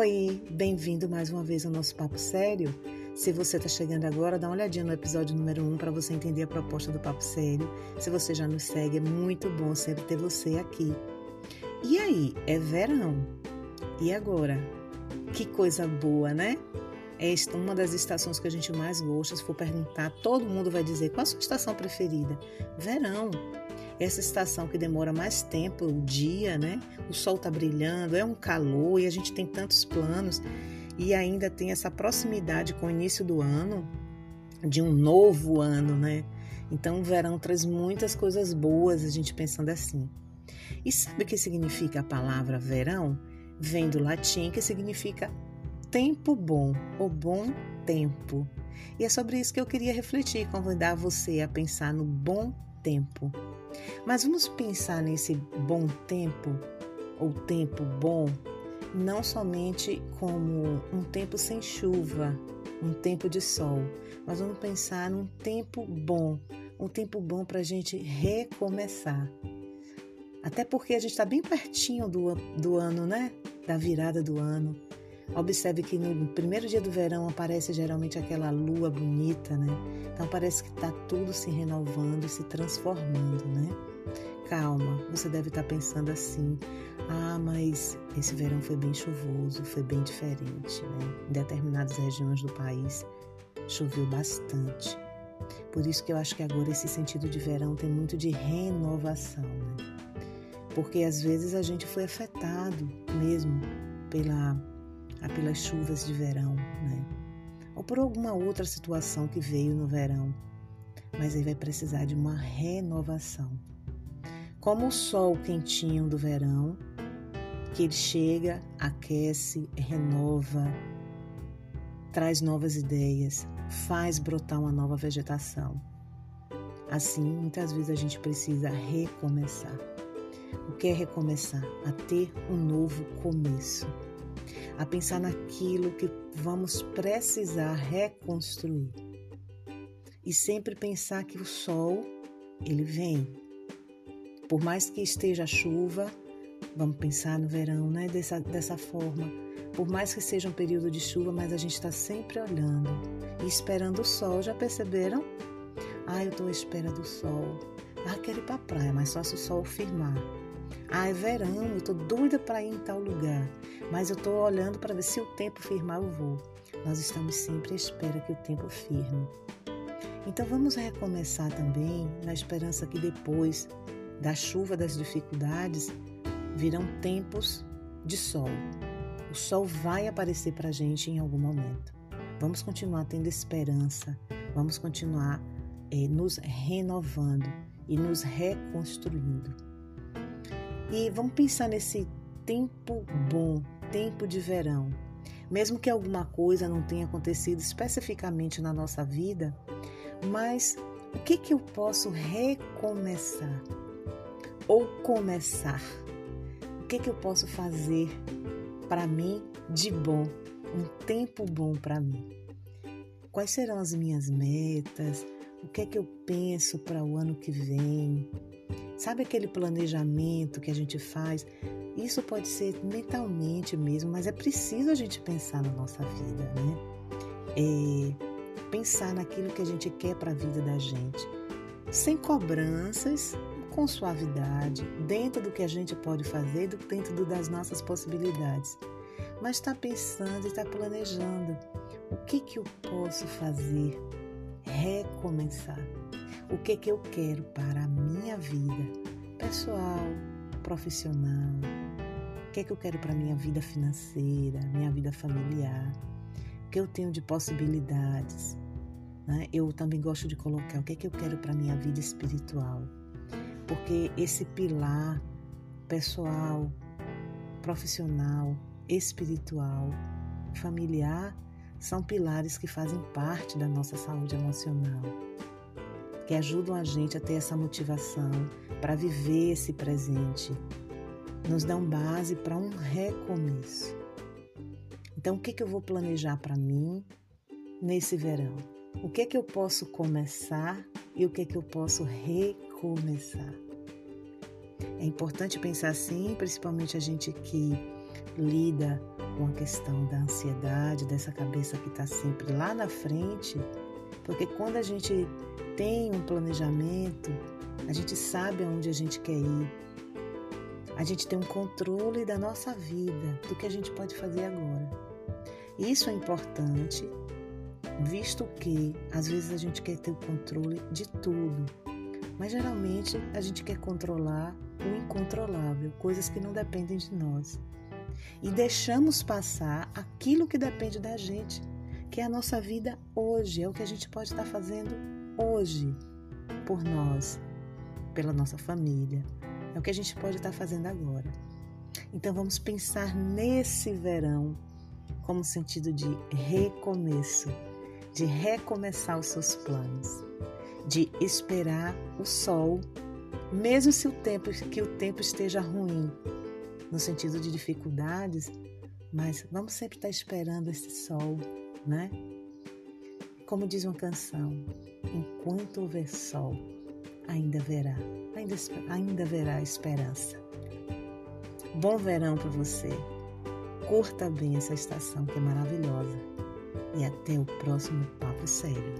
Oi, bem-vindo mais uma vez ao nosso Papo Sério. Se você está chegando agora, dá uma olhadinha no episódio número 1 um para você entender a proposta do Papo Sério. Se você já nos segue, é muito bom sempre ter você aqui. E aí, é verão. E agora? Que coisa boa, né? Esta uma das estações que a gente mais gosta. Se for perguntar, todo mundo vai dizer qual a sua estação preferida. Verão. Essa estação que demora mais tempo, o dia, né? O sol tá brilhando, é um calor e a gente tem tantos planos e ainda tem essa proximidade com o início do ano, de um novo ano, né? Então o verão traz muitas coisas boas, a gente pensando assim. E sabe o que significa a palavra verão? Vem do latim que significa tempo bom, ou bom tempo. E é sobre isso que eu queria refletir, convidar você a pensar no bom tempo. Mas vamos pensar nesse bom tempo, ou tempo bom, não somente como um tempo sem chuva, um tempo de sol, mas vamos pensar num tempo bom, um tempo bom para a gente recomeçar. Até porque a gente está bem pertinho do, do ano, né? Da virada do ano. Observe que no primeiro dia do verão aparece geralmente aquela lua bonita, né? Então parece que está tudo se renovando, se transformando, né? Calma, você deve estar tá pensando assim: ah, mas esse verão foi bem chuvoso, foi bem diferente, né? Em determinadas regiões do país choveu bastante. Por isso que eu acho que agora esse sentido de verão tem muito de renovação, né? Porque às vezes a gente foi afetado mesmo pela pelas chuvas de verão, né? Ou por alguma outra situação que veio no verão. Mas aí vai precisar de uma renovação. Como o sol quentinho do verão, que ele chega, aquece, renova, traz novas ideias, faz brotar uma nova vegetação. Assim, muitas vezes a gente precisa recomeçar. O que é recomeçar? A ter um novo começo a pensar naquilo que vamos precisar reconstruir. E sempre pensar que o sol, ele vem. Por mais que esteja chuva, vamos pensar no verão, né? Dessa, dessa forma. Por mais que seja um período de chuva, mas a gente está sempre olhando e esperando o sol. Já perceberam? Ah, eu estou à espera do sol. Ah, quero ir para a praia, mas só se o sol firmar. Ah, é verão, eu tô doida para ir em tal lugar, mas eu tô olhando para ver se o tempo firmar eu vou. Nós estamos sempre à espera que o tempo firme. Então vamos recomeçar também na esperança que depois da chuva das dificuldades virão tempos de sol. O sol vai aparecer para a gente em algum momento. Vamos continuar tendo esperança, vamos continuar eh, nos renovando e nos reconstruindo. E vamos pensar nesse tempo bom, tempo de verão. Mesmo que alguma coisa não tenha acontecido especificamente na nossa vida, mas o que, que eu posso recomeçar? Ou começar? O que, que eu posso fazer para mim de bom? Um tempo bom para mim? Quais serão as minhas metas? O que é que eu penso para o ano que vem? Sabe aquele planejamento que a gente faz? Isso pode ser mentalmente mesmo, mas é preciso a gente pensar na nossa vida, né? É pensar naquilo que a gente quer para a vida da gente, sem cobranças, com suavidade, dentro do que a gente pode fazer, dentro das nossas possibilidades. Mas está pensando e está planejando. O que, que eu posso fazer? Recomeçar. O que que eu quero para a minha vida? Pessoal, profissional, o que que eu quero para a minha vida financeira, minha vida familiar, o que eu tenho de possibilidades. Né? Eu também gosto de colocar o que que eu quero para a minha vida espiritual, porque esse pilar pessoal, profissional, espiritual, familiar são pilares que fazem parte da nossa saúde emocional que ajudam a gente a ter essa motivação para viver esse presente, nos dão base para um recomeço. Então, o que, que eu vou planejar para mim nesse verão? O que, que eu posso começar e o que, que eu posso recomeçar? É importante pensar assim, principalmente a gente que lida com a questão da ansiedade, dessa cabeça que está sempre lá na frente, porque quando a gente tem um planejamento, a gente sabe aonde a gente quer ir, a gente tem um controle da nossa vida, do que a gente pode fazer agora. Isso é importante, visto que às vezes a gente quer ter o controle de tudo, mas geralmente a gente quer controlar o incontrolável, coisas que não dependem de nós. E deixamos passar aquilo que depende da gente, que é a nossa vida hoje, é o que a gente pode estar fazendo hoje por nós, pela nossa família, é o que a gente pode estar fazendo agora. Então vamos pensar nesse verão como sentido de recomeço, de recomeçar os seus planos, de esperar o sol, mesmo se o tempo que o tempo esteja ruim, no sentido de dificuldades, mas vamos sempre estar esperando esse sol, né? Como diz uma canção, enquanto houver sol, ainda haverá, ainda, ainda haverá esperança. Bom verão para você. Curta bem essa estação que é maravilhosa. E até o próximo Papo Sério.